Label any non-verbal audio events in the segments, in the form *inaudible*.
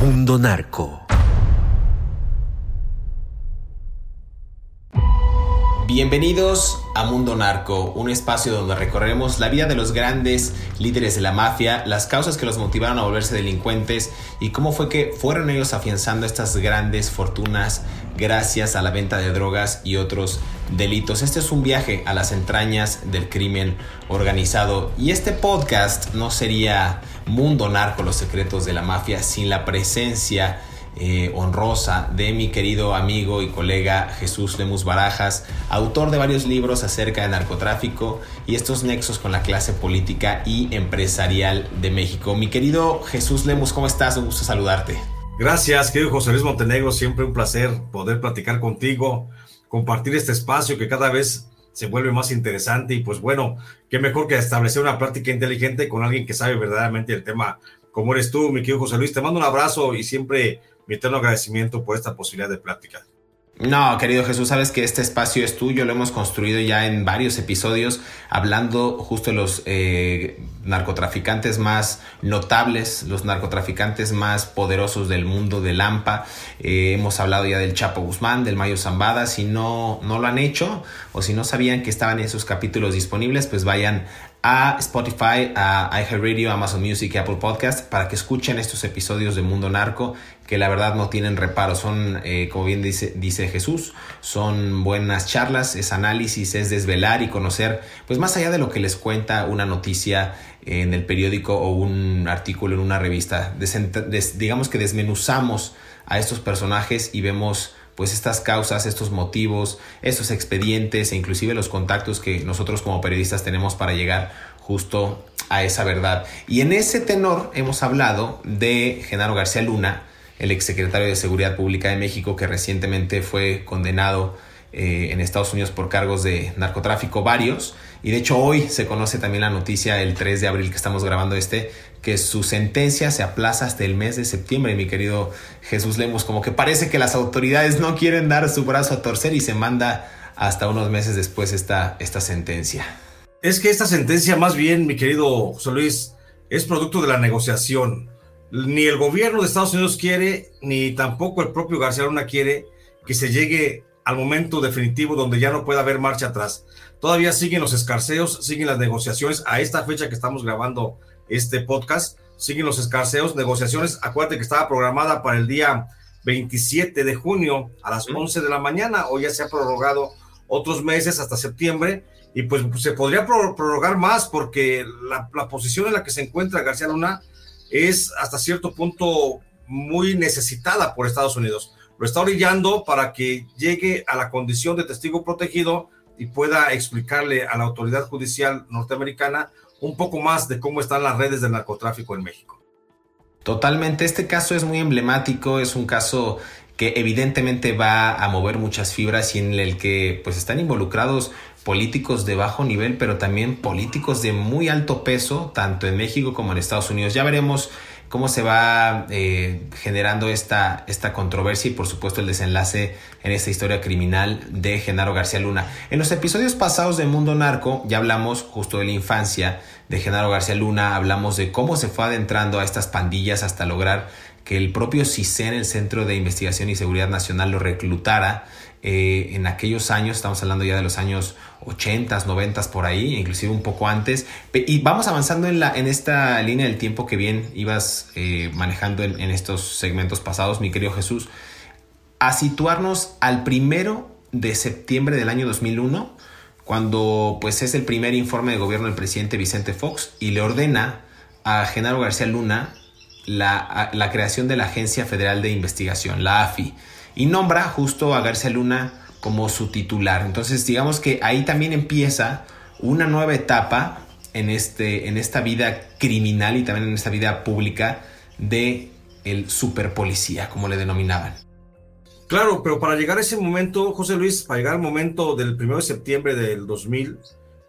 Mundo Narco. Bienvenidos a Mundo Narco, un espacio donde recorremos la vida de los grandes líderes de la mafia, las causas que los motivaron a volverse delincuentes y cómo fue que fueron ellos afianzando estas grandes fortunas gracias a la venta de drogas y otros delitos. Este es un viaje a las entrañas del crimen organizado y este podcast no sería Mundo Narco, los secretos de la mafia sin la presencia eh, honrosa de mi querido amigo y colega Jesús Lemus Barajas, autor de varios libros acerca de narcotráfico y estos nexos con la clase política y empresarial de México. Mi querido Jesús Lemus, ¿cómo estás? Un gusto saludarte. Gracias, querido José Luis Montenegro, siempre un placer poder platicar contigo, compartir este espacio que cada vez se vuelve más interesante y pues bueno, qué mejor que establecer una práctica inteligente con alguien que sabe verdaderamente el tema como eres tú, mi querido José Luis. Te mando un abrazo y siempre mi eterno agradecimiento por esta posibilidad de plática. No, querido Jesús, sabes que este espacio es tuyo, lo hemos construido ya en varios episodios, hablando justo de los eh, narcotraficantes más notables, los narcotraficantes más poderosos del mundo del AMPA. Eh, hemos hablado ya del Chapo Guzmán, del Mayo Zambada. Si no, no lo han hecho o si no sabían que estaban esos capítulos disponibles, pues vayan a Spotify, a iHeartRadio, Amazon Music y Apple Podcast para que escuchen estos episodios de Mundo Narco que la verdad no tienen reparo. Son, eh, como bien dice, dice Jesús, son buenas charlas, es análisis, es desvelar y conocer, pues más allá de lo que les cuenta una noticia en el periódico o un artículo en una revista. digamos que desmenuzamos a estos personajes y vemos pues estas causas, estos motivos, estos expedientes e inclusive los contactos que nosotros como periodistas tenemos para llegar justo a esa verdad. Y en ese tenor hemos hablado de Genaro García Luna, el exsecretario de Seguridad Pública de México, que recientemente fue condenado eh, en Estados Unidos por cargos de narcotráfico varios. Y de hecho hoy se conoce también la noticia, el 3 de abril que estamos grabando este, que su sentencia se aplaza hasta el mes de septiembre, mi querido Jesús Lemos. Como que parece que las autoridades no quieren dar su brazo a torcer y se manda hasta unos meses después esta, esta sentencia. Es que esta sentencia más bien, mi querido José Luis, es producto de la negociación. Ni el gobierno de Estados Unidos quiere, ni tampoco el propio García Luna quiere que se llegue al momento definitivo donde ya no pueda haber marcha atrás. Todavía siguen los escarceos, siguen las negociaciones. A esta fecha que estamos grabando este podcast, siguen los escarceos, negociaciones. Acuérdate que estaba programada para el día 27 de junio a las 11 de la mañana. Hoy ya se ha prorrogado otros meses hasta septiembre y pues, se podría prorrogar más porque la, la, posición en la que se encuentra García Luna es hasta cierto punto muy necesitada por Estados Unidos. Lo está orillando para que llegue a la condición de testigo protegido y pueda explicarle a la autoridad judicial norteamericana un poco más de cómo están las redes de narcotráfico en México. Totalmente, este caso es muy emblemático, es un caso que evidentemente va a mover muchas fibras y en el que pues están involucrados políticos de bajo nivel, pero también políticos de muy alto peso, tanto en México como en Estados Unidos. Ya veremos cómo se va eh, generando esta, esta controversia y por supuesto el desenlace en esta historia criminal de Genaro García Luna. En los episodios pasados de Mundo Narco ya hablamos justo de la infancia de Genaro García Luna, hablamos de cómo se fue adentrando a estas pandillas hasta lograr que el propio CISEN, el Centro de Investigación y Seguridad Nacional, lo reclutara eh, en aquellos años, estamos hablando ya de los años 80, 90 por ahí, inclusive un poco antes. Y vamos avanzando en, la, en esta línea del tiempo que bien ibas eh, manejando en, en, estos segmentos pasados, mi querido Jesús, a situarnos al primero de septiembre del año 2001, cuando pues es el primer informe de gobierno del presidente Vicente Fox y le ordena a Genaro García Luna la, la creación de la Agencia Federal de Investigación, la AFI, y nombra justo a García Luna como su titular. Entonces, digamos que ahí también empieza una nueva etapa en, este, en esta vida criminal y también en esta vida pública de el superpolicía, como le denominaban. Claro, pero para llegar a ese momento, José Luis, para llegar al momento del 1 de septiembre del 2000,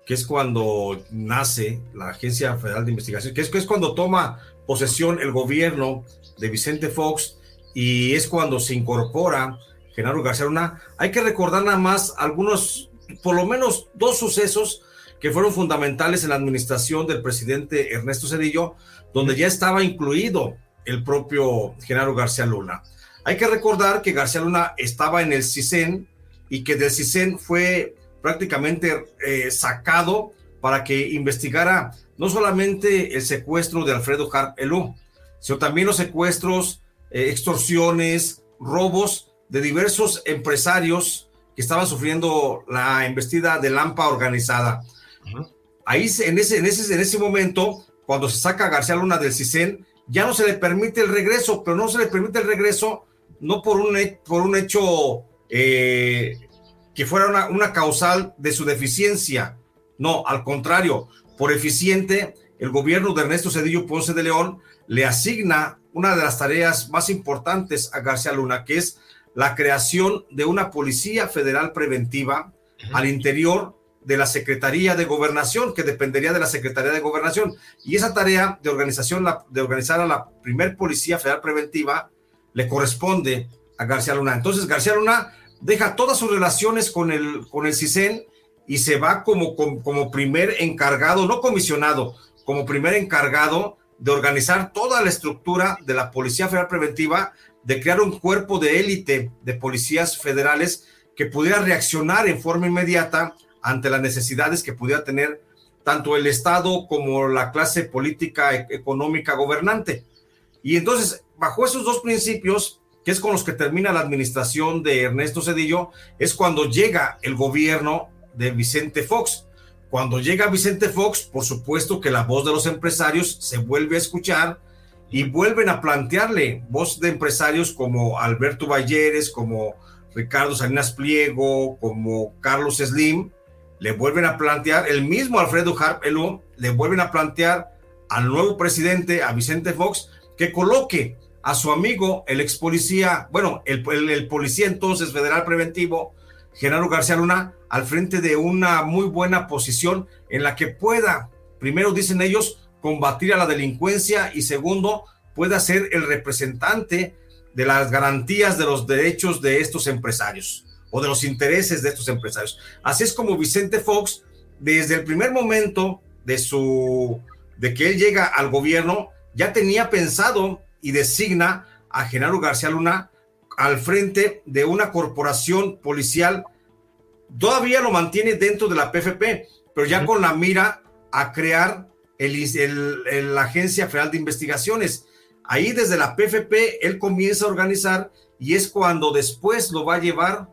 que es cuando nace la Agencia Federal de Investigación, que es, que es cuando toma posesión el gobierno de Vicente Fox y es cuando se incorpora Genaro García Luna. Hay que recordar nada más algunos, por lo menos dos sucesos que fueron fundamentales en la administración del presidente Ernesto Cedillo, donde ya estaba incluido el propio Genaro García Luna. Hay que recordar que García Luna estaba en el CISEN y que del CISEN fue prácticamente eh, sacado para que investigara no solamente el secuestro de Alfredo Harp Elú, sino también los secuestros, eh, extorsiones, robos de diversos empresarios que estaban sufriendo la embestida de Lampa organizada. Ahí, en ese, en, ese, en ese momento, cuando se saca a García Luna del CISEN, ya no se le permite el regreso, pero no se le permite el regreso no por un, por un hecho eh, que fuera una, una causal de su deficiencia, no, al contrario, por eficiente, el gobierno de Ernesto Cedillo Ponce de León le asigna una de las tareas más importantes a García Luna, que es la creación de una policía federal preventiva al interior de la Secretaría de Gobernación, que dependería de la Secretaría de Gobernación. Y esa tarea de organización, de organizar a la primer policía federal preventiva, le corresponde a García Luna. Entonces, García Luna deja todas sus relaciones con el, con el CISEN y se va como, como, primer encargado, no comisionado, como primer encargado de organizar toda la estructura de la Policía Federal Preventiva, de crear un cuerpo de élite de policías federales que pudiera reaccionar en forma inmediata ante las necesidades que pudiera tener tanto el Estado como la clase política e-, económica gobernante. Y entonces, bajo esos dos principios, que es con los que termina la administración de Ernesto Cedillo, es cuando llega el gobierno de Vicente Fox. Cuando llega Vicente Fox, por supuesto que la voz de los empresarios se vuelve a escuchar y vuelven a plantearle voz de empresarios como Alberto Valleres, como Ricardo Salinas Pliego, como Carlos Slim, le vuelven a plantear, el mismo Alfredo Harp le vuelven a plantear al nuevo presidente, a Vicente Fox, que coloque a su amigo, el ex policía, bueno, el policía entonces federal preventivo, Genaro García Luna al frente de una muy buena posición en la que pueda, primero dicen ellos, combatir a la delincuencia y segundo, pueda ser el representante de las garantías de los derechos de estos empresarios o de los intereses de estos empresarios. Así es como Vicente Fox, desde el primer momento de su de que él llega al gobierno, ya tenía pensado y designa a Genaro García Luna al frente de una corporación policial. Todavía lo mantiene dentro de la PFP, pero ya con la mira a crear el, la Agencia Federal de Investigaciones. Ahí desde la PFP él comienza a organizar y es cuando después lo va a llevar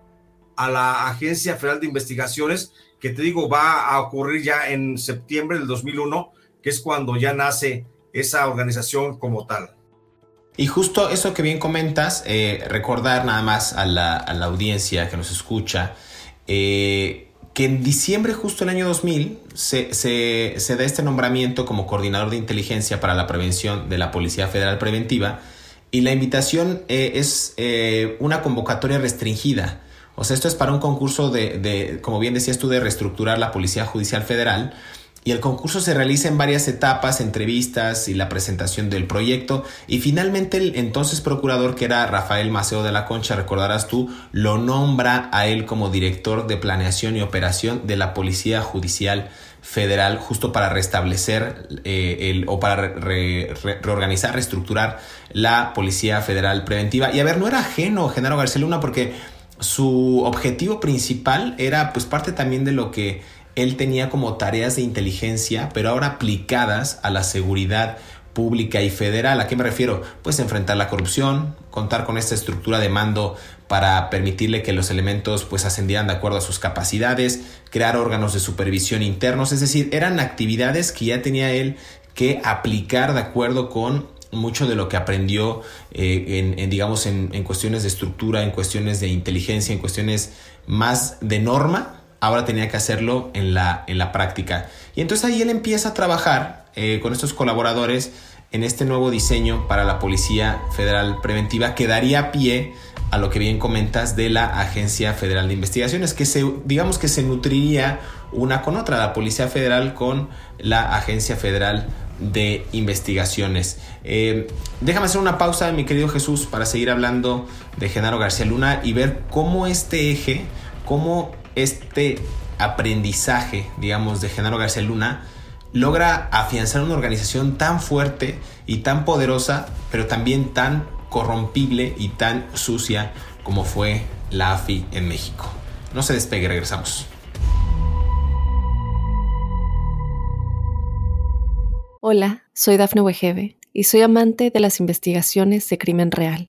a la Agencia Federal de Investigaciones, que te digo va a ocurrir ya en septiembre del 2001, que es cuando ya nace esa organización como tal. Y justo eso que bien comentas, eh, recordar nada más a la, audiencia que nos escucha, eh, que en diciembre justo el año 2000 se, se, da este nombramiento como coordinador de inteligencia para la prevención de la Policía Federal Preventiva y la invitación eh, es una convocatoria restringida. O sea, esto es para un concurso de, de, como bien decías tú, de reestructurar la Policía Judicial Federal y el concurso se realiza en varias etapas, entrevistas y la presentación del proyecto y finalmente el entonces procurador que era Rafael Maceo de la Concha, recordarás tú, lo nombra a él como director de planeación y operación de la Policía Judicial Federal justo para restablecer eh, el, o para reorganizar, reestructurar la Policía Federal Preventiva. Y a ver, no era ajeno Genaro García Luna porque su objetivo principal era pues parte también de lo que él tenía como tareas de inteligencia, pero ahora aplicadas a la seguridad pública y federal. ¿A qué me refiero? Pues enfrentar la corrupción, contar con esta estructura de mando para permitirle que los elementos pues ascendieran de acuerdo a sus capacidades, crear órganos de supervisión internos, es decir, eran actividades que ya tenía él que aplicar de acuerdo con mucho de lo que aprendió eh, en, digamos en, en cuestiones de estructura, en cuestiones de inteligencia, en cuestiones más de norma, ahora tenía que hacerlo en la, en la práctica. Y entonces ahí él empieza a trabajar eh, con estos colaboradores en este nuevo diseño para la Policía Federal Preventiva que daría pie a lo que bien comentas de la Agencia Federal de Investigaciones, que se, digamos que se nutriría una con otra, la Policía Federal con la Agencia Federal de Investigaciones. Eh, déjame hacer una pausa, mi querido Jesús, para seguir hablando de Genaro García Luna y ver cómo este eje, cómo este aprendizaje, digamos, de Genaro García Luna logra afianzar una organización tan fuerte y tan poderosa, pero también tan corrompible y tan sucia como fue la AFI en México. No se despegue, regresamos. Hola, soy Dafne Wegebe y soy amante de las investigaciones de crimen real.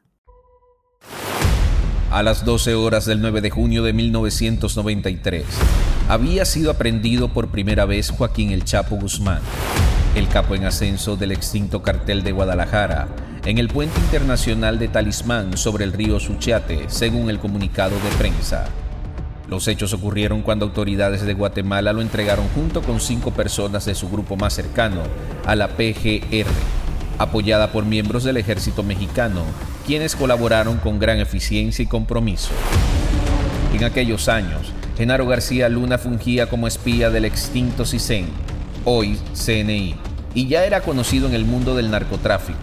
A las 12 horas del 9 de junio de 1993, había sido aprendido por primera vez Joaquín El Chapo Guzmán, el capo en ascenso del extinto cartel de Guadalajara, en el puente internacional de Talismán sobre el río Suchiate, según el comunicado de prensa. Los hechos ocurrieron cuando autoridades de Guatemala lo entregaron junto con cinco personas de su grupo más cercano a la PGR, apoyada por miembros del ejército mexicano, quienes colaboraron con gran eficiencia y compromiso. En aquellos años, Genaro García Luna fungía como espía del extinto CISEN, hoy CNI, y ya era conocido en el mundo del narcotráfico.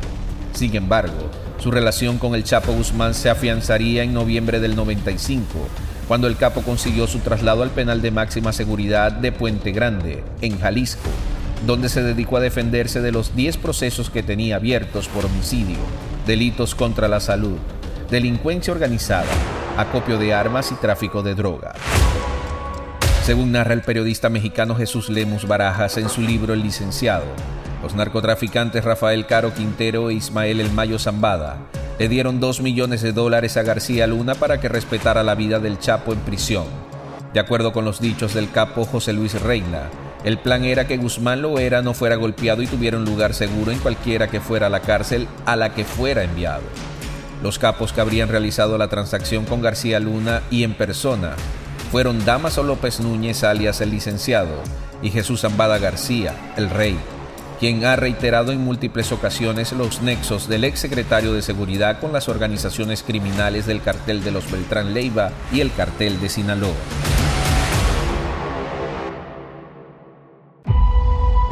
Sin embargo, su relación con el Chapo Guzmán se afianzaría en noviembre del 95, cuando el capo consiguió su traslado al penal de máxima seguridad de Puente Grande, en Jalisco, donde se dedicó a defenderse de los 10 procesos que tenía abiertos por homicidio, delitos contra la salud, delincuencia organizada, acopio de armas y tráfico de droga. Según narra el periodista mexicano Jesús Lemus Barajas en su libro El licenciado, los narcotraficantes Rafael Caro Quintero e Ismael El Mayo Zambada le dieron dos millones de dólares a García Luna para que respetara la vida del Chapo en prisión. De acuerdo con los dichos del capo José Luis Reina, el plan era que Guzmán Loera no fuera golpeado y tuviera un lugar seguro en cualquiera que fuera la cárcel a la que fuera enviado. Los capos que habrían realizado la transacción con García Luna y en persona fueron Damaso López Núñez alias el licenciado y Jesús Zambada García, el rey, quien ha reiterado en múltiples ocasiones los nexos del exsecretario de Seguridad con las organizaciones criminales del cartel de los Beltrán Leiva y el cartel de Sinaloa.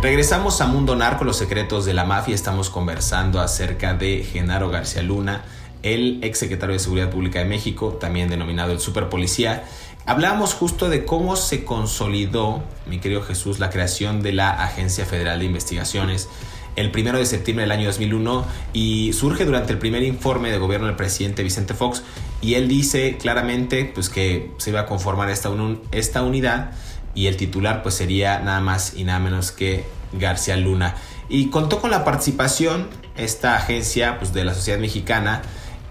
Regresamos a Mundo Narco, los secretos de la mafia. Estamos conversando acerca de Genaro García Luna, el exsecretario de Seguridad Pública de México, también denominado el superpolicía. Hablábamos justo de cómo se consolidó, mi querido Jesús, la creación de la Agencia Federal de Investigaciones el primero de septiembre del año 2001 y surge durante el primer informe de gobierno del presidente Vicente Fox y él dice claramente pues que se iba a conformar esta, esta unidad y el titular pues sería nada más y nada menos que García Luna y contó con la participación esta agencia pues de la sociedad mexicana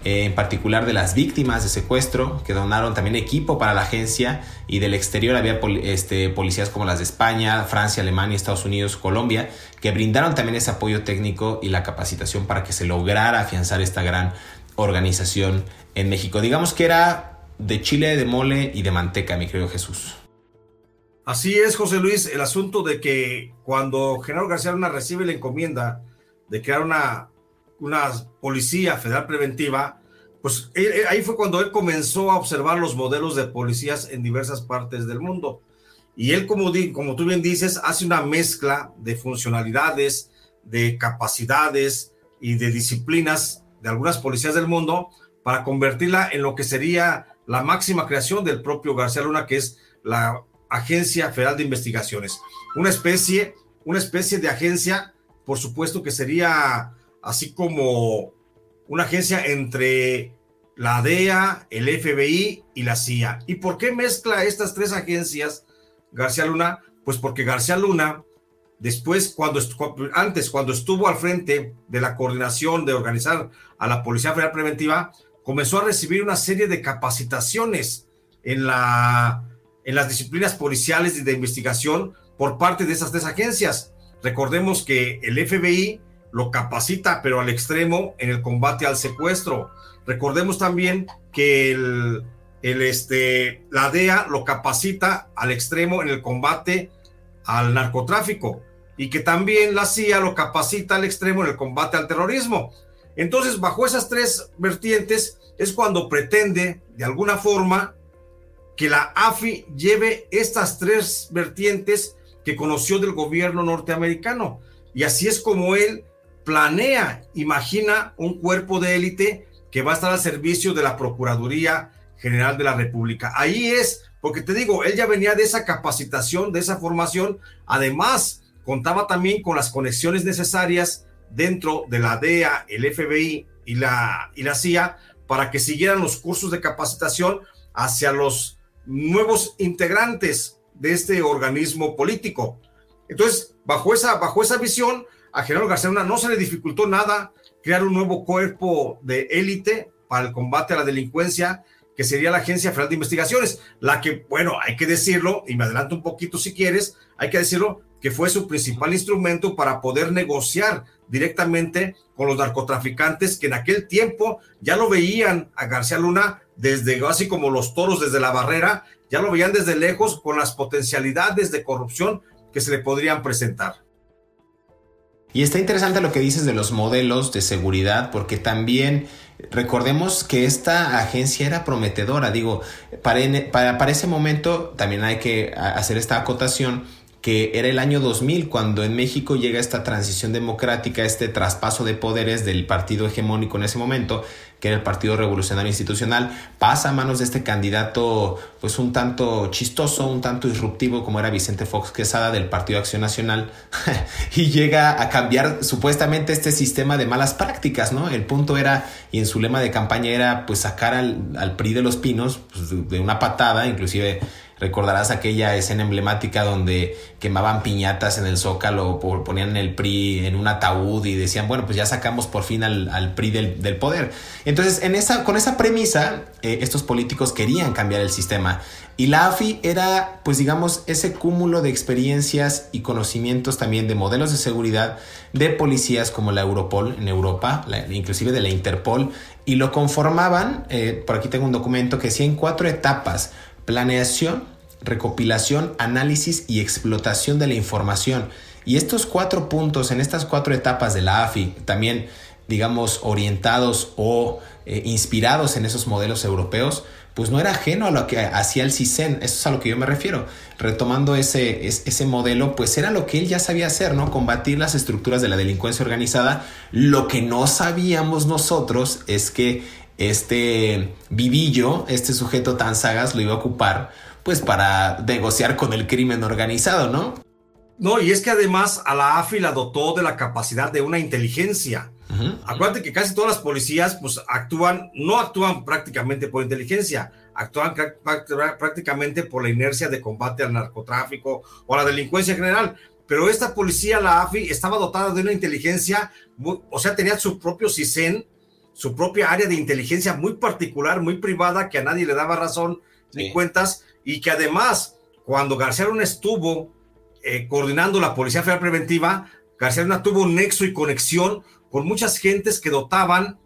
eh, en particular de las víctimas de secuestro, que donaron también equipo para la agencia y del exterior había este, policías como las de España, Francia, Alemania, Estados Unidos, Colombia, que brindaron también ese apoyo técnico y la capacitación para que se lograra afianzar esta gran organización en México. Digamos que era de chile, de mole y de manteca, mi querido Jesús. Así es, José Luis, el asunto de que cuando Genaro García Luna recibe la encomienda de crear una, una policía federal preventiva, pues ahí fue cuando él comenzó a observar los modelos de policías en diversas partes del mundo. Y él, como, como tú bien dices, hace una mezcla de funcionalidades, de capacidades y de disciplinas de algunas policías del mundo para convertirla en lo que sería la máxima creación del propio García Luna, que es la Agencia Federal de Investigaciones. Una especie, una especie de agencia, por supuesto que sería así como una agencia entre la DEA, el FBI y la CIA. ¿Y por qué mezcla estas tres agencias García Luna? Pues porque García Luna, después, cuando antes, cuando estuvo al frente de la coordinación de organizar a la Policía Federal Preventiva, comenzó a recibir una serie de capacitaciones en la en las disciplinas policiales y de investigación por parte de esas tres agencias. Recordemos que el FBI lo capacita, pero al extremo en el combate al secuestro. Recordemos también que el, este, la DEA lo capacita al extremo en el combate al narcotráfico y que también la CIA lo capacita al extremo en el combate al terrorismo. Entonces, bajo esas tres vertientes es cuando pretende, de alguna forma, que la AFI lleve estas tres vertientes que conoció del gobierno norteamericano. Y así es como él planea, imagina un cuerpo de élite que va a estar al servicio de la Procuraduría General de la República. Ahí es, porque te digo, él ya venía de esa capacitación, de esa formación. Además, contaba también con las conexiones necesarias dentro de la DEA, el FBI y la, y la CIA para que siguieran los cursos de capacitación hacia los nuevos integrantes de este organismo político. Entonces, bajo esa, bajo esa visión, a General García Luna no se le dificultó nada crear un nuevo cuerpo de élite para el combate a la delincuencia, que sería la Agencia Federal de Investigaciones, la que, bueno, hay que decirlo, y me adelanto un poquito si quieres, hay que decirlo, que fue su principal instrumento para poder negociar directamente con los narcotraficantes que en aquel tiempo ya lo veían a García Luna desde, así como los toros desde la barrera, ya lo veían desde lejos con las potencialidades de corrupción que se le podrían presentar. Y está interesante lo que dices de los modelos de seguridad, porque también recordemos que esta agencia era prometedora. Digo, para, para, para ese momento también hay que hacer esta acotación que era el año 2000 cuando en México llega esta transición democrática, este traspaso de poderes del partido hegemónico en ese momento, que era el Partido Revolucionario Institucional, pasa a manos de este candidato pues un tanto chistoso, un tanto disruptivo como era Vicente Fox Quesada del Partido Acción Nacional *laughs* y llega a cambiar supuestamente este sistema de malas prácticas, ¿no? El punto era, y en su lema de campaña era pues sacar al, PRI de los pinos pues, de una patada, inclusive Recordarás aquella escena emblemática donde quemaban piñatas en el zócalo, ponían el PRI en un ataúd y decían, bueno, pues ya sacamos por fin al, PRI del, poder. Entonces, en esa, con esa premisa, eh, estos políticos querían cambiar el sistema. Y la AFI era, pues digamos, ese cúmulo de experiencias y conocimientos también de modelos de seguridad de policías como la Europol en Europa, inclusive de la Interpol, y lo conformaban, eh, por aquí tengo un documento que decía en cuatro etapas planeación, recopilación, análisis y explotación de la información. Y estos cuatro puntos, en estas cuatro etapas de la AFI, también, digamos, orientados o eh, inspirados en esos modelos europeos, pues no era ajeno a lo que hacía el CISEN, eso es a lo que yo me refiero. Retomando ese, ese modelo, pues era lo que él ya sabía hacer, ¿no? Combatir las estructuras de la delincuencia organizada. Lo que no sabíamos nosotros es que este vivillo, este sujeto tan sagaz lo iba a ocupar pues para negociar con el crimen organizado, ¿no? No, y es que además a la AFI la dotó de la capacidad de una inteligencia. Acuérdate que casi todas las policías pues actúan, no actúan prácticamente por inteligencia, actúan prácticamente por la inercia de combate al narcotráfico o a la delincuencia en general. Pero esta policía, la AFI, estaba dotada de una inteligencia, o sea, tenía su propio CISEN, su propia área de inteligencia muy particular, muy privada, que a nadie le daba razón ni cuentas, y que además, cuando García Luna estuvo eh, coordinando la Policía Federal Preventiva, García Luna tuvo un nexo y conexión con muchas gentes que dotaban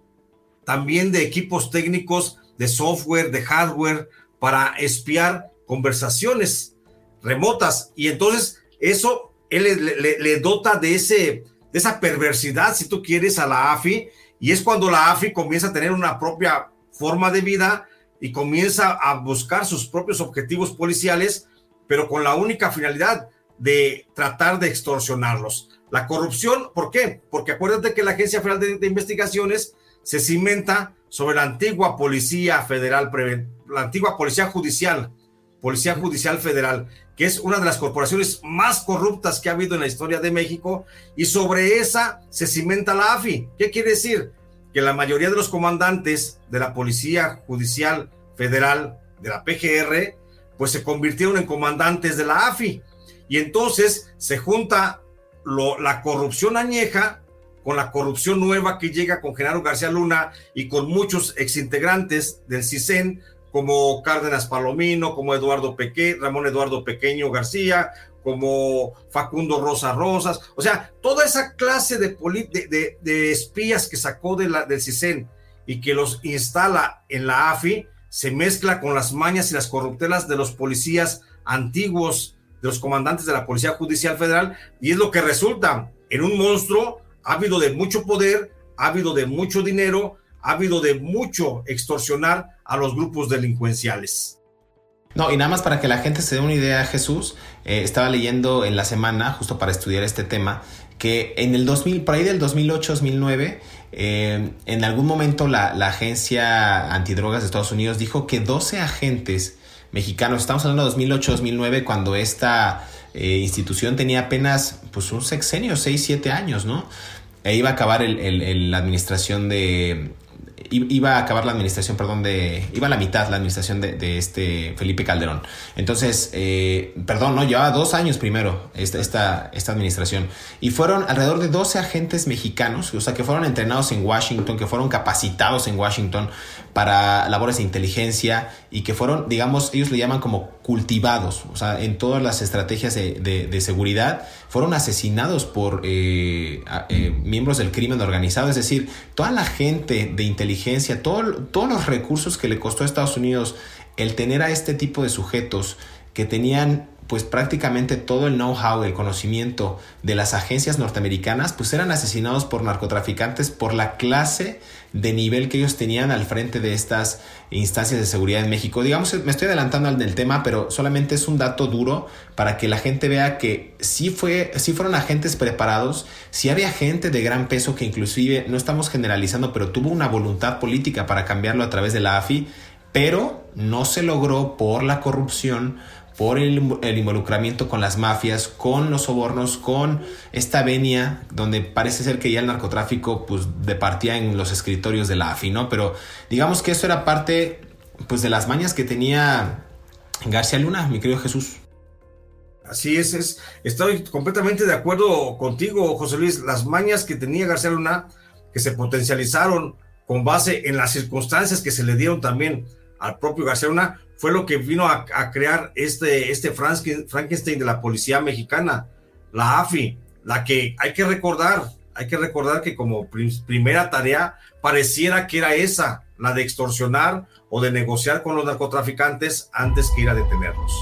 también de equipos técnicos, de software, de hardware, para espiar conversaciones remotas. Y entonces eso él le, dota de, ese, de esa perversidad, si tú quieres, a la AFI. Y es cuando la AFI comienza a tener una propia forma de vida y comienza a buscar sus propios objetivos policiales, pero con la única finalidad de tratar de extorsionarlos. La corrupción, ¿por qué? Porque acuérdate que la Agencia Federal de, de Investigaciones se cimenta sobre la antigua Policía Federal, la antigua Policía Judicial, Policía Judicial Federal, que es una de las corporaciones más corruptas que ha habido en la historia de México, y sobre esa se cimenta la AFI. ¿Qué quiere decir? Que la mayoría de los comandantes de la Policía Judicial Federal, de la PGR, pues se convirtieron en comandantes de la AFI. Y entonces se junta la corrupción añeja con la corrupción nueva que llega con Genaro García Luna y con muchos exintegrantes del CISEN, como Cárdenas Palomino, como Eduardo Peque, Ramón Eduardo Pequeño García, como Facundo Rosa Rosas, o sea, toda esa clase de, de, espías que sacó de la, del CISEN y que los instala en la AFI, se mezcla con las mañas y las corruptelas de los policías antiguos, de los comandantes de la Policía Judicial Federal, y es lo que resulta en un monstruo ávido de mucho poder, ávido de mucho dinero, ávido de mucho extorsionar a los grupos delincuenciales. No, y nada más para que la gente se dé una idea, Jesús, eh, estaba leyendo en la semana, justo para estudiar este tema, que en el 2000, por ahí del 2008-2009, eh, en algún momento la, agencia antidrogas de Estados Unidos dijo que 12 agentes mexicanos, estamos hablando de 2008-2009, cuando esta eh, institución tenía apenas pues un sexenio, 6, 7 años, ¿no? E iba a acabar el, la administración de, iba a acabar la administración, perdón, de, iba a la mitad la administración de, este Felipe Calderón. Entonces, eh, perdón, no, llevaba dos años primero esta, esta, esta administración. Y fueron alrededor de 12 agentes mexicanos, o sea, que fueron entrenados en Washington, que fueron capacitados en Washington para labores de inteligencia y que fueron, digamos, ellos le llaman como cultivados, o sea, en todas las estrategias de, seguridad, fueron asesinados por eh, eh, miembros del crimen organizado, es decir, toda la gente de inteligencia, todos los recursos que le costó a Estados Unidos el tener a este tipo de sujetos que tenían pues prácticamente todo el know-how, el conocimiento de las agencias norteamericanas, pues eran asesinados por narcotraficantes por la clase de nivel que ellos tenían al frente de estas instancias de seguridad en México. Digamos, me estoy adelantando al del tema, pero solamente es un dato duro para que la gente vea que sí, fue, sí fueron agentes preparados, sí había gente de gran peso que inclusive, no estamos generalizando, pero tuvo una voluntad política para cambiarlo a través de la AFI, pero no se logró por la corrupción, por el, involucramiento con las mafias, con los sobornos, con esta venia donde parece ser que ya el narcotráfico pues departía en los escritorios de la AFI, ¿no? Pero digamos que eso era parte pues de las mañas que tenía García Luna, mi querido Jesús. Así es, es, estoy completamente de acuerdo contigo, José Luis. Las mañas que tenía García Luna, que se potencializaron con base en las circunstancias que se le dieron también al propio García Luna, fue lo que vino a, crear este, este Frankenstein de la policía mexicana, la AFI, la que hay que recordar, hay que recordar que como primera tarea pareciera que era esa, la de extorsionar o de negociar con los narcotraficantes antes que ir a detenerlos.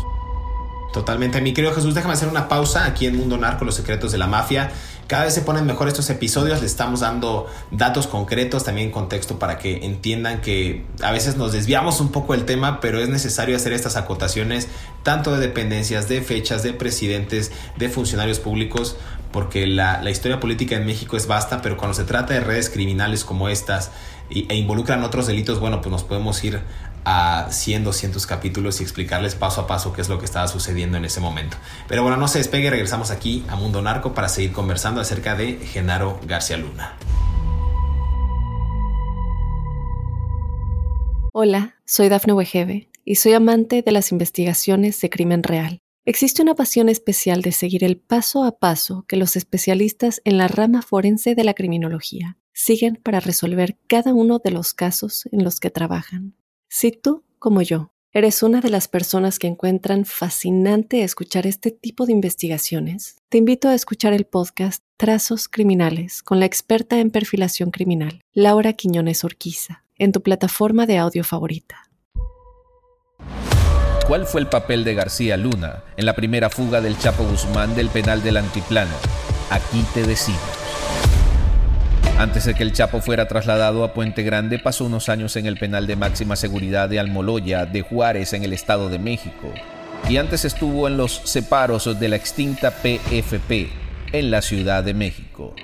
Totalmente. Mi querido Jesús, déjame hacer una pausa aquí en Mundo Narco, los secretos de la mafia. Cada vez se ponen mejor estos episodios, le estamos dando datos concretos, también contexto para que entiendan que a veces nos desviamos un poco del tema, pero es necesario hacer estas acotaciones tanto de dependencias, de fechas, de presidentes, de funcionarios públicos, porque la, historia política en México es vasta, pero cuando se trata de redes criminales como estas e involucran otros delitos, bueno, pues nos podemos ir a 100, 200 capítulos y explicarles paso a paso qué es lo que estaba sucediendo en ese momento. Pero bueno, no se despegue, regresamos aquí a Mundo Narco para seguir conversando acerca de Genaro García Luna. Hola, soy Dafne Wegebe y soy amante de las investigaciones de crimen real. Existe una pasión especial de seguir el paso a paso que los especialistas en la rama forense de la criminología siguen para resolver cada uno de los casos en los que trabajan. Si tú, como yo, eres una de las personas que encuentran fascinante escuchar este tipo de investigaciones, te invito a escuchar el podcast Trazos Criminales con la experta en perfilación criminal, Laura Quiñones Orquiza, en tu plataforma de audio favorita. ¿Cuál fue el papel de García Luna en la primera fuga del Chapo Guzmán del penal del Antiplano? Aquí te decimos. Antes de que el Chapo fuera trasladado a Puente Grande, pasó unos años en el penal de máxima seguridad de Almoloya, de Juárez, en el Estado de México. Y antes estuvo en los separos de la extinta PFP, en la Ciudad de México.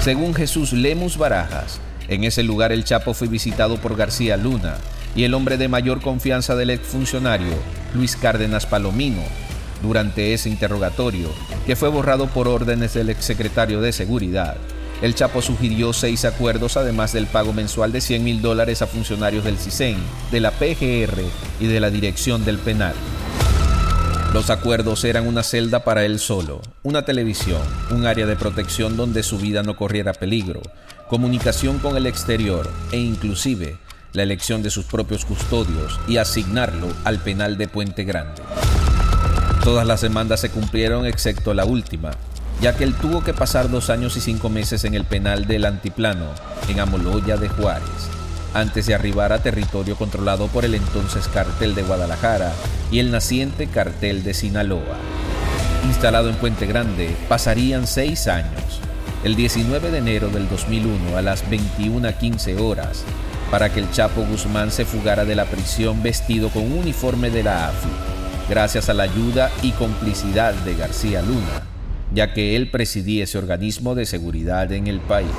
Según Jesús Lemus Barajas, en ese lugar el Chapo fue visitado por García Luna y el hombre de mayor confianza del exfuncionario, Luis Cárdenas Palomino, durante ese interrogatorio, que fue borrado por órdenes del exsecretario de Seguridad. El Chapo sugirió seis acuerdos, además del pago mensual de 100 mil dólares a funcionarios del CISEN, de la PGR y de la Dirección del Penal. Los acuerdos eran una celda para él solo, una televisión, un área de protección donde su vida no corriera peligro, comunicación con el exterior e inclusive la elección de sus propios custodios y asignarlo al penal de Puente Grande. Todas las demandas se cumplieron excepto la última, ya que él tuvo que pasar dos años y cinco meses en el penal del Antiplano, en Amoloya de Juárez, antes de arribar a territorio controlado por el entonces cartel de Guadalajara y el naciente cartel de Sinaloa. Instalado en Puente Grande, pasarían seis años. El 19 de enero del 2001 a las 21.15 horas, para que el Chapo Guzmán se fugara de la prisión vestido con un uniforme de la AFI, gracias a la ayuda y complicidad de García Luna ya que él presidía ese organismo de seguridad en el país.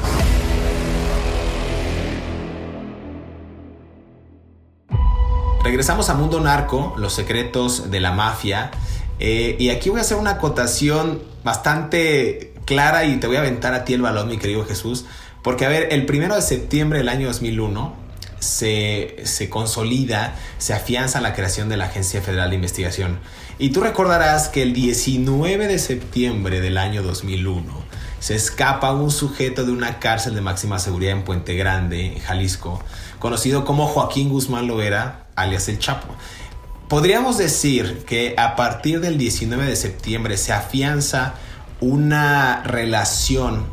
Regresamos a Mundo Narco, los secretos de la mafia. Eh, y aquí voy a hacer una acotación bastante clara y te voy a aventar a ti el balón, mi querido Jesús. Porque, a ver, el primero de septiembre del año 2001 se, se consolida, se afianza la creación de la Agencia Federal de Investigación. Y tú recordarás que el 19 de septiembre del año 2001 se escapa un sujeto de una cárcel de máxima seguridad en Puente Grande, Jalisco, conocido como Joaquín Guzmán Loera, alias El Chapo. Podríamos decir que a partir del 19 de septiembre se afianza una relación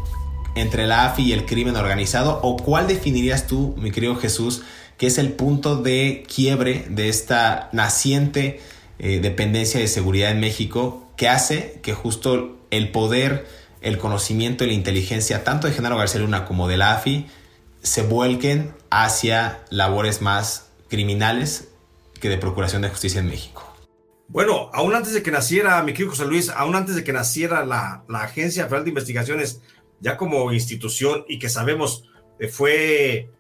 entre la AFI y el crimen organizado o cuál definirías tú, mi querido Jesús, que es el punto de quiebre de esta naciente eh, dependencia de seguridad en México que hace que justo el poder, el conocimiento y la inteligencia tanto de Genaro García Luna como de la AFI se vuelquen hacia labores más criminales que de procuración de justicia en México. Bueno, aún antes de que naciera, mi querido José Luis, aún antes de que naciera la, la Agencia Federal de Investigaciones, ya como institución y que sabemos eh, fue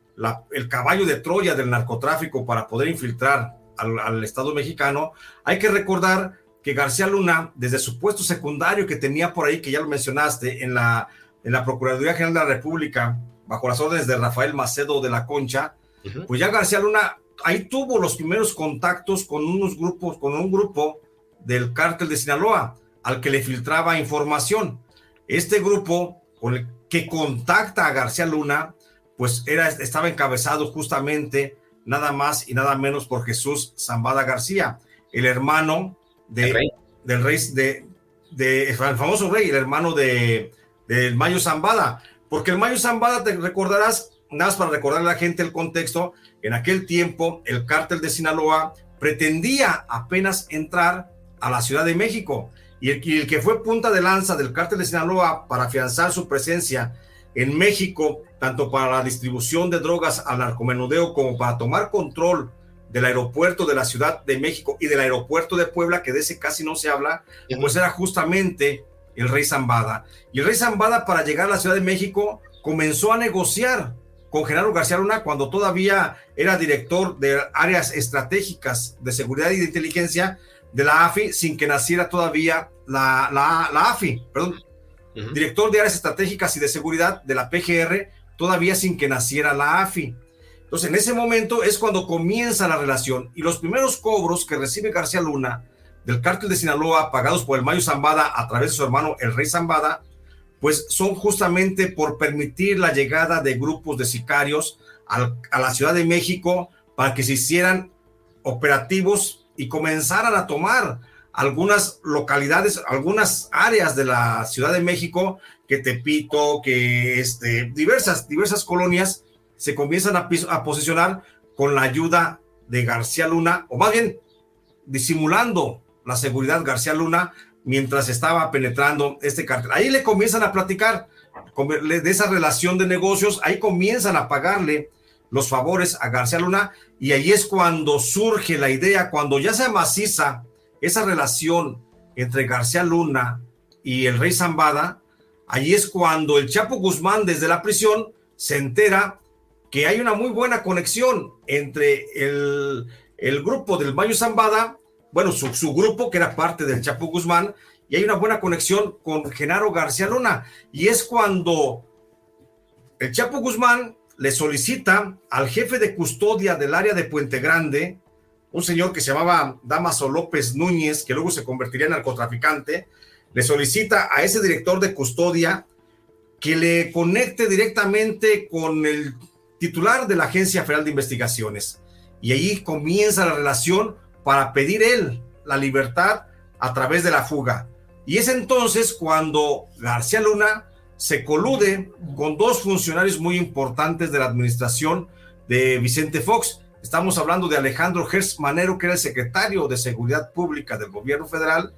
el caballo de Troya del narcotráfico para poder infiltrar al, Estado mexicano, hay que recordar que García Luna, desde su puesto secundario que tenía por ahí, que ya lo mencionaste, en la, en la Procuraduría General de la República, bajo las órdenes de Rafael Macedo de la Concha, pues ya García Luna ahí tuvo los primeros contactos con unos grupos, con un grupo del cártel de Sinaloa, al que le filtraba información. Este grupo con el que contacta a García Luna, pues era, estaba encabezado justamente nada más y nada menos por Jesús Zambada García, el hermano de, del rey, de, de, el famoso rey, el hermano de, del Mayo Zambada, porque el Mayo Zambada, te recordarás, nada más para recordarle a la gente el contexto, en aquel tiempo el cártel de Sinaloa pretendía apenas entrar a la Ciudad de México. Y el, y el que fue punta de lanza del cártel de Sinaloa para afianzar su presencia en México, tanto para la distribución de drogas al narcomenudeo como para tomar control del aeropuerto de la Ciudad de México y del aeropuerto de Puebla, que de ese casi no se habla, pues era justamente el rey Zambada. Y el rey Zambada para llegar a la Ciudad de México comenzó a negociar con Genaro García Luna cuando todavía era director de áreas estratégicas de seguridad y de inteligencia de la AFI, sin que naciera todavía la, la, la AFI, perdón, director de áreas estratégicas y de seguridad de la PGR, todavía sin que naciera la AFI. Entonces, en ese momento es cuando comienza la relación y los primeros cobros que recibe García Luna del cártel de Sinaloa, pagados por el Mayo Zambada a través de su hermano el Rey Zambada, pues son justamente por permitir la llegada de grupos de sicarios a la Ciudad de México para que se hicieran operativos y comenzaran a tomar algunas localidades, algunas áreas de la Ciudad de México, que Tepito, que este, diversas, diversas colonias se comienzan a, a posicionar con la ayuda de García Luna, o más bien disimulando la seguridad García Luna mientras estaba penetrando este cartel. Ahí le comienzan a platicar de esa relación de negocios, ahí comienzan a pagarle los favores a García Luna y ahí es cuando surge la idea, cuando ya se maciza esa relación entre García Luna y el rey Zambada, ahí es cuando el Chapo Guzmán desde la prisión se entera que hay una muy buena conexión entre el, el grupo del Mayo Zambada, bueno, su, su, grupo que era parte del Chapo Guzmán, y hay una buena conexión con Genaro García Luna. Y es cuando el Chapo Guzmán le solicita al jefe de custodia del área de Puente Grande, un señor que se llamaba Damaso López Núñez, que luego se convertiría en narcotraficante, le solicita a ese director de custodia que le conecte directamente con el titular de la Agencia Federal de Investigaciones. Y ahí comienza la relación para pedir él la libertad a través de la fuga. Y es entonces cuando García Luna se colude con dos funcionarios muy importantes de la administración de Vicente Fox. Estamos hablando de Alejandro Gers Manero, que era el secretario de Seguridad Pública del gobierno federal,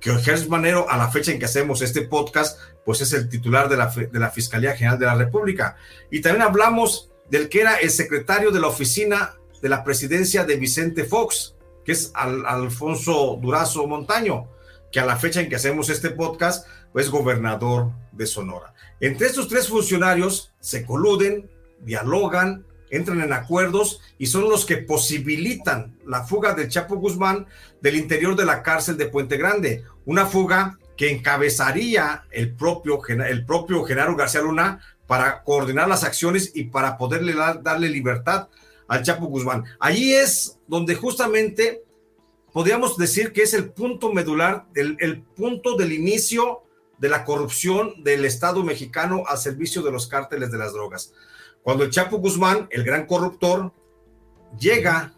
que Manero, a la fecha en que hacemos este podcast, pues es el titular de la, de la Fiscalía General de la República. Y también hablamos del que era el secretario de la oficina de la presidencia de Vicente Fox, que es Alfonso Durazo Montaño, que a la fecha en que hacemos este podcast, pues gobernador de Sonora. Entre estos tres funcionarios se coluden, dialogan, entran en acuerdos y son los que posibilitan la fuga del Chapo Guzmán del interior de la cárcel de Puente Grande, una fuga que encabezaría el propio, el propio Genaro García Luna para coordinar las acciones y para poderle darle libertad al Chapo Guzmán. Allí es donde justamente podríamos decir que es el punto medular, el, el punto del inicio de la corrupción del Estado mexicano al servicio de los cárteles de las drogas. Cuando el Chapo Guzmán, el gran corruptor, llega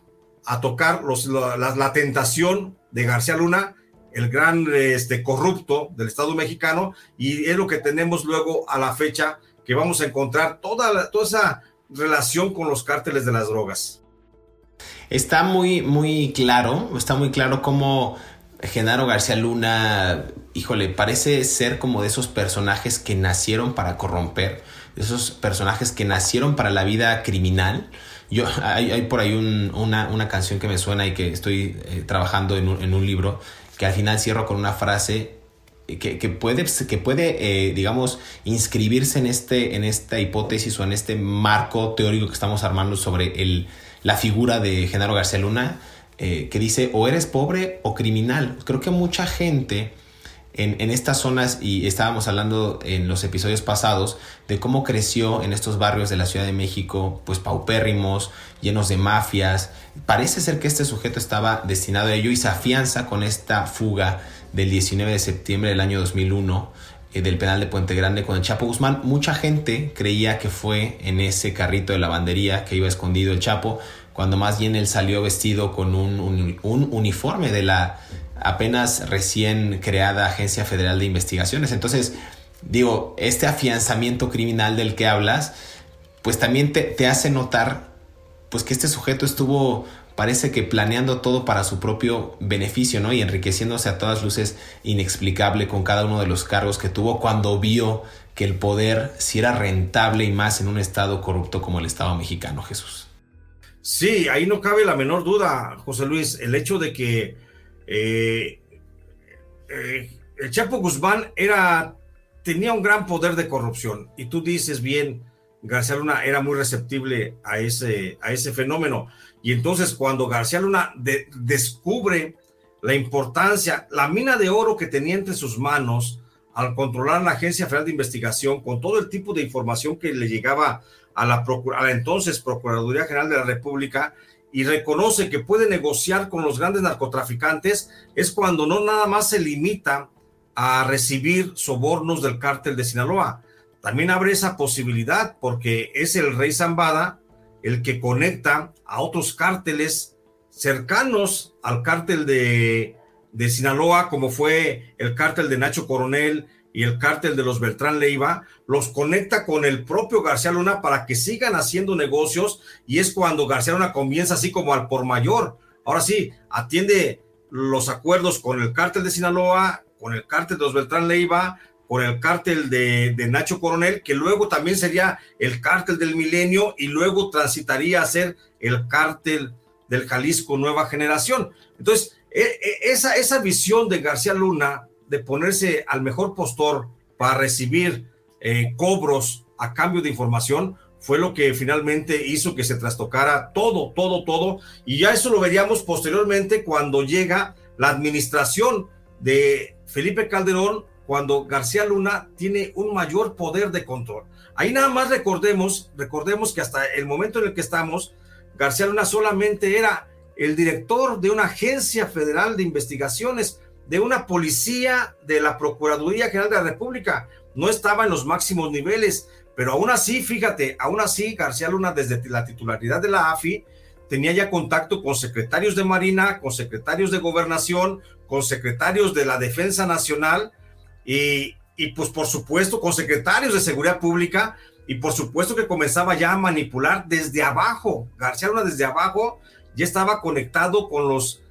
a tocar la, tentación de García Luna, el gran este, corrupto del Estado mexicano, y es lo que tenemos luego a la fecha que vamos a encontrar toda, la, toda esa relación con los cárteles de las drogas. Está muy, muy claro, está muy claro cómo Genaro García Luna, híjole, parece ser como de esos personajes que nacieron para corromper, esos personajes que nacieron para la vida criminal. Yo, *laughs* hay, hay por ahí un, una, una, canción que me suena y que estoy eh, trabajando en un, en un, libro, que al final cierro con una frase que, que puede, que puede eh, digamos, inscribirse en, este, en esta hipótesis o en este marco teórico que estamos armando sobre el, la figura de Genaro García Luna eh, que dice o eres pobre o criminal. Creo que mucha gente en, estas zonas, y estábamos hablando en los episodios pasados, de cómo creció en estos barrios de la Ciudad de México, pues paupérrimos, llenos de mafias. Parece ser que este sujeto estaba destinado a ello y se afianza con esta fuga del 19 de septiembre del año 2001 eh, del penal de Puente Grande con el Chapo Guzmán. Mucha gente creía que fue en ese carrito de lavandería que iba escondido el Chapo, cuando más bien él salió vestido con un, uniforme de la apenas recién creada Agencia Federal de Investigaciones. Entonces, digo, este afianzamiento criminal del que hablas, pues también te, te hace notar pues que este sujeto estuvo parece que planeando todo para su propio beneficio, ¿no? Y enriqueciéndose a todas luces inexplicable con cada uno de los cargos que tuvo cuando vio que el poder si era rentable y más en un estado corrupto como el Estado mexicano, Jesús. Sí, ahí no cabe la menor duda, José Luis, el hecho de que eh, eh, el Chapo Guzmán era, tenía un gran poder de corrupción y tú dices bien, García Luna era muy receptible a ese, a ese fenómeno. Y entonces cuando García Luna de, descubre la importancia, la mina de oro que tenía entre sus manos al controlar la Agencia Federal de Investigación, con todo el tipo de información que le llegaba a la entonces Procuraduría General de la República y reconoce que puede negociar con los grandes narcotraficantes, es cuando no nada más se limita a recibir sobornos del cártel de Sinaloa. También abre esa posibilidad porque es el rey Zambada el que conecta a otros cárteles cercanos al cártel de, de Sinaloa, como fue el cártel de Nacho Coronel y el cártel de los Beltrán Leiva, los conecta con el propio García Luna para que sigan haciendo negocios y es cuando García Luna comienza así como al por mayor. Ahora sí, atiende los acuerdos con el cártel de Sinaloa, con el cártel de los Beltrán Leiva, con el cártel de, de, Nacho Coronel, que luego también sería el cártel del milenio y luego transitaría a ser el cártel del Jalisco Nueva Generación. Entonces, e, e, esa, esa visión de García Luna de ponerse al mejor postor para recibir eh, cobros a cambio de información fue lo que finalmente hizo que se trastocara todo, todo, todo. Y ya eso lo veríamos posteriormente cuando llega la administración de Felipe Calderón, cuando García Luna tiene un mayor poder de control. Ahí nada más recordemos, recordemos que hasta el momento en el que estamos, García Luna solamente era el director de una agencia federal de investigaciones, de una policía de la Procuraduría General de la República. No estaba en los máximos niveles, pero aún así, fíjate, aún así García Luna desde la titularidad de la AFI tenía ya contacto con secretarios de Marina, con secretarios de Gobernación, con secretarios de la Defensa Nacional y, y pues por supuesto con secretarios de Seguridad Pública y por supuesto que comenzaba ya a manipular desde abajo. García Luna desde abajo ya estaba conectado con los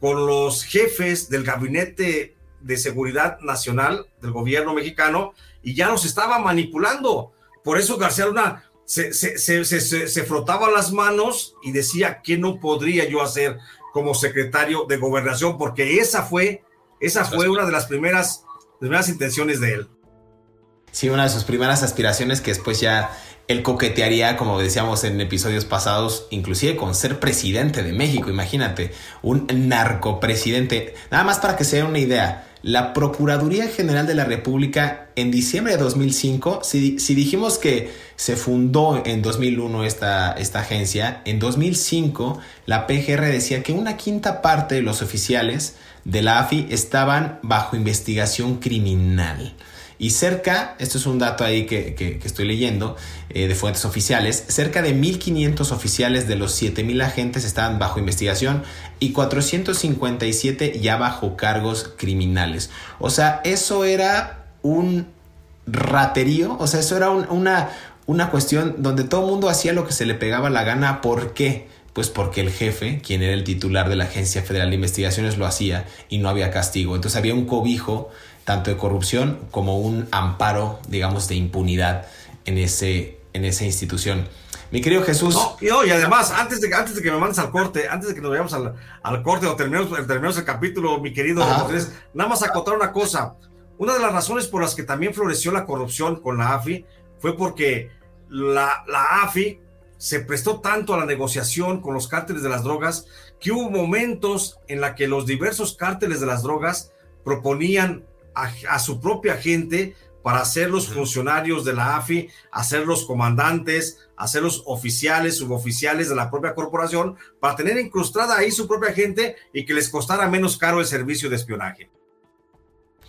con los jefes del Gabinete de Seguridad Nacional del gobierno mexicano y ya los estaba manipulando. Por eso García Luna se, se, se, se, frotaba las manos y decía que no podría yo hacer como secretario de gobernación, porque esa fue, esa fue una de las primeras, primeras intenciones de él. Sí, una de sus primeras aspiraciones que después ya él coquetearía, como decíamos en episodios pasados, inclusive con ser presidente de México. Imagínate, un narcopresidente. Nada más para que se den una idea. La Procuraduría General de la República en diciembre de 2005, si, si dijimos que se fundó en 2001 esta, esta agencia, en 2005 la PGR decía que una quinta parte de los oficiales de la AFI estaban bajo investigación criminal. Y cerca, esto es un dato ahí que, estoy leyendo eh, de fuentes oficiales, cerca de 1.500 oficiales de los 7.000 agentes estaban bajo investigación y 457 ya bajo cargos criminales. O sea, eso era un raterío, o sea, eso era una, una cuestión donde todo el mundo hacía lo que se le pegaba la gana. ¿Por qué? Pues porque el jefe, quien era el titular de la Agencia Federal de Investigaciones, lo hacía y no había castigo. Entonces había un cobijo tanto de corrupción como un amparo, digamos, de impunidad en, ese, en esa institución. Mi querido Jesús. No, y, además, antes de, antes de que me mandes al corte, antes de que nos vayamos al, al corte o terminemos, terminemos, el capítulo, mi querido nada más acotar una cosa. Una de las razones por las que también floreció la corrupción con la AFI fue porque la, la AFI se prestó tanto a la negociación con los cárteles de las drogas que hubo momentos en la que los diversos cárteles de las drogas proponían a, su propia gente para ser los funcionarios de la AFI, hacer los comandantes, hacer los oficiales, suboficiales de la propia corporación, para tener incrustada ahí su propia gente y que les costara menos caro el servicio de espionaje.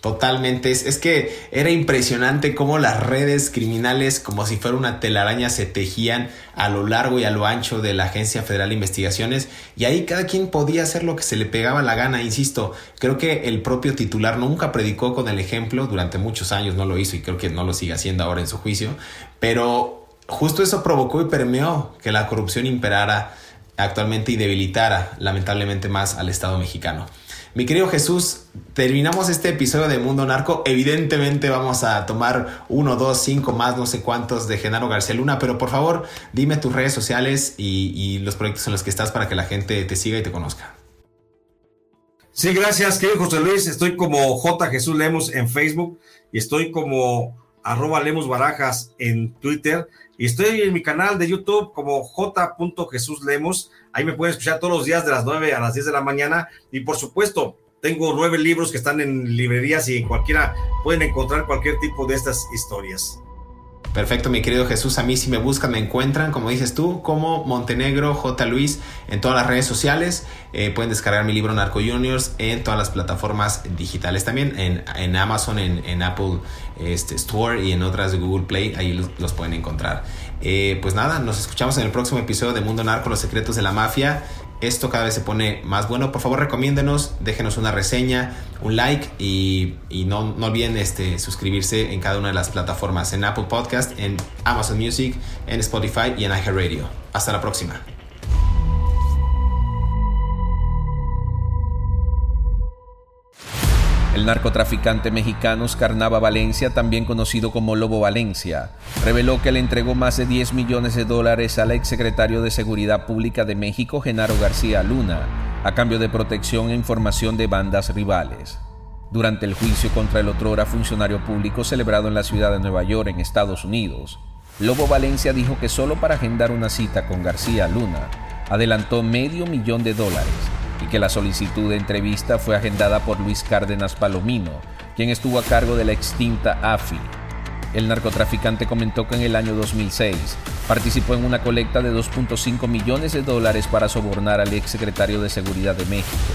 Totalmente, es, que era impresionante cómo las redes criminales, como si fuera una telaraña, se tejían a lo largo y a lo ancho de la Agencia Federal de Investigaciones y ahí cada quien podía hacer lo que se le pegaba la gana, insisto, creo que el propio titular nunca predicó con el ejemplo, durante muchos años no lo hizo y creo que no lo sigue haciendo ahora en su juicio, pero justo eso provocó y permeó que la corrupción imperara actualmente y debilitara lamentablemente más al Estado mexicano. Mi querido Jesús, terminamos este episodio de Mundo Narco. Evidentemente vamos a tomar uno, dos, cinco más, no sé cuántos de Genaro García Luna, pero por favor dime tus redes sociales y, los proyectos en los que estás para que la gente te siga y te conozca. Sí, gracias, querido José Luis. Estoy como J. Jesús Lemos en Facebook y estoy como arroba Lemos Barajas en Twitter y estoy en mi canal de YouTube como J. Jesús Lemos. Ahí me pueden escuchar todos los días de las 9 a las 10 de la mañana. Y por supuesto, tengo nueve libros que están en librerías y en cualquiera pueden encontrar cualquier tipo de estas historias. Perfecto, mi querido Jesús. A mí si me buscan, me encuentran, como dices tú, como Montenegro J. Luis en todas las redes sociales. Eh, pueden descargar mi libro Narco Juniors en todas las plataformas digitales también, en, Amazon, en, Apple este, Store y en otras de Google Play. Ahí los, pueden encontrar. Eh, pues nada, nos escuchamos en el próximo episodio de Mundo Narco, los secretos de la mafia esto cada vez se pone más bueno. Por favor, recomiéndenos, déjenos una reseña, un like y, no, no, olviden este, suscribirse en cada una de las plataformas, en Apple Podcast, en Amazon Music, en Spotify y en iHeartRadio. Hasta la próxima. El narcotraficante mexicano Scarnava Valencia, también conocido como Lobo Valencia, reveló que le entregó más de 10 millones de dólares al exsecretario de Seguridad Pública de México, Genaro García Luna, a cambio de protección e información de bandas rivales. Durante el juicio contra el otrora funcionario público celebrado en la ciudad de Nueva York, en Estados Unidos, Lobo Valencia dijo que solo para agendar una cita con García Luna, adelantó medio millón de dólares y que la solicitud de entrevista fue agendada por Luis Cárdenas Palomino, quien estuvo a cargo de la extinta AFI. El narcotraficante comentó que en el año 2006 participó en una colecta de 2.5 millones de dólares para sobornar al exsecretario de Seguridad de México.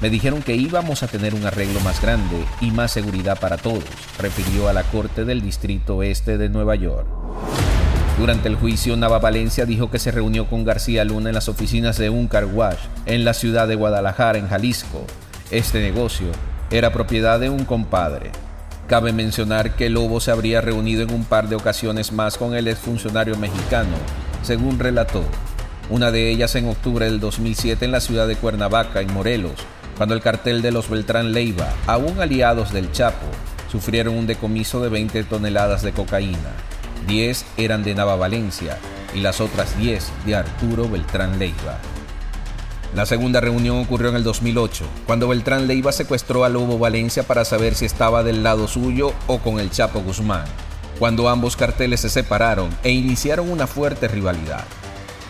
Me dijeron que íbamos a tener un arreglo más grande y más seguridad para todos, refirió a la Corte del Distrito Este de Nueva York. Durante el juicio, Nava Valencia dijo que se reunió con García Luna en las oficinas de un car wash en la ciudad de Guadalajara, en Jalisco. Este negocio era propiedad de un compadre. Cabe mencionar que Lobo se habría reunido en un par de ocasiones más con el exfuncionario mexicano, según relató. Una de ellas en octubre del 2007 en la ciudad de Cuernavaca, en Morelos, cuando el cartel de los Beltrán Leiva, aún aliados del Chapo, sufrieron un decomiso de 20 toneladas de cocaína. 10 eran de Nava Valencia y las otras 10 de Arturo Beltrán Leiva. La segunda reunión ocurrió en el 2008, cuando Beltrán Leiva secuestró a Lobo Valencia para saber si estaba del lado suyo o con el Chapo Guzmán, cuando ambos carteles se separaron e iniciaron una fuerte rivalidad.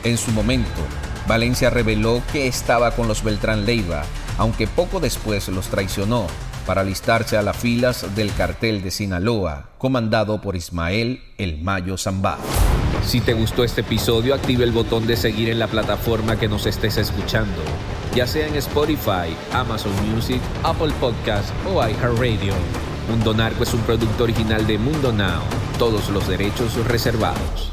En su momento, Valencia reveló que estaba con los Beltrán Leiva, aunque poco después los traicionó para alistarse a las filas del cartel de Sinaloa, comandado por Ismael El Mayo Zambá. Si te gustó este episodio, active el botón de seguir en la plataforma que nos estés escuchando, ya sea en Spotify, Amazon Music, Apple Podcast o iHeartRadio. Mundo Narco es un producto original de Mundo Now, todos los derechos reservados.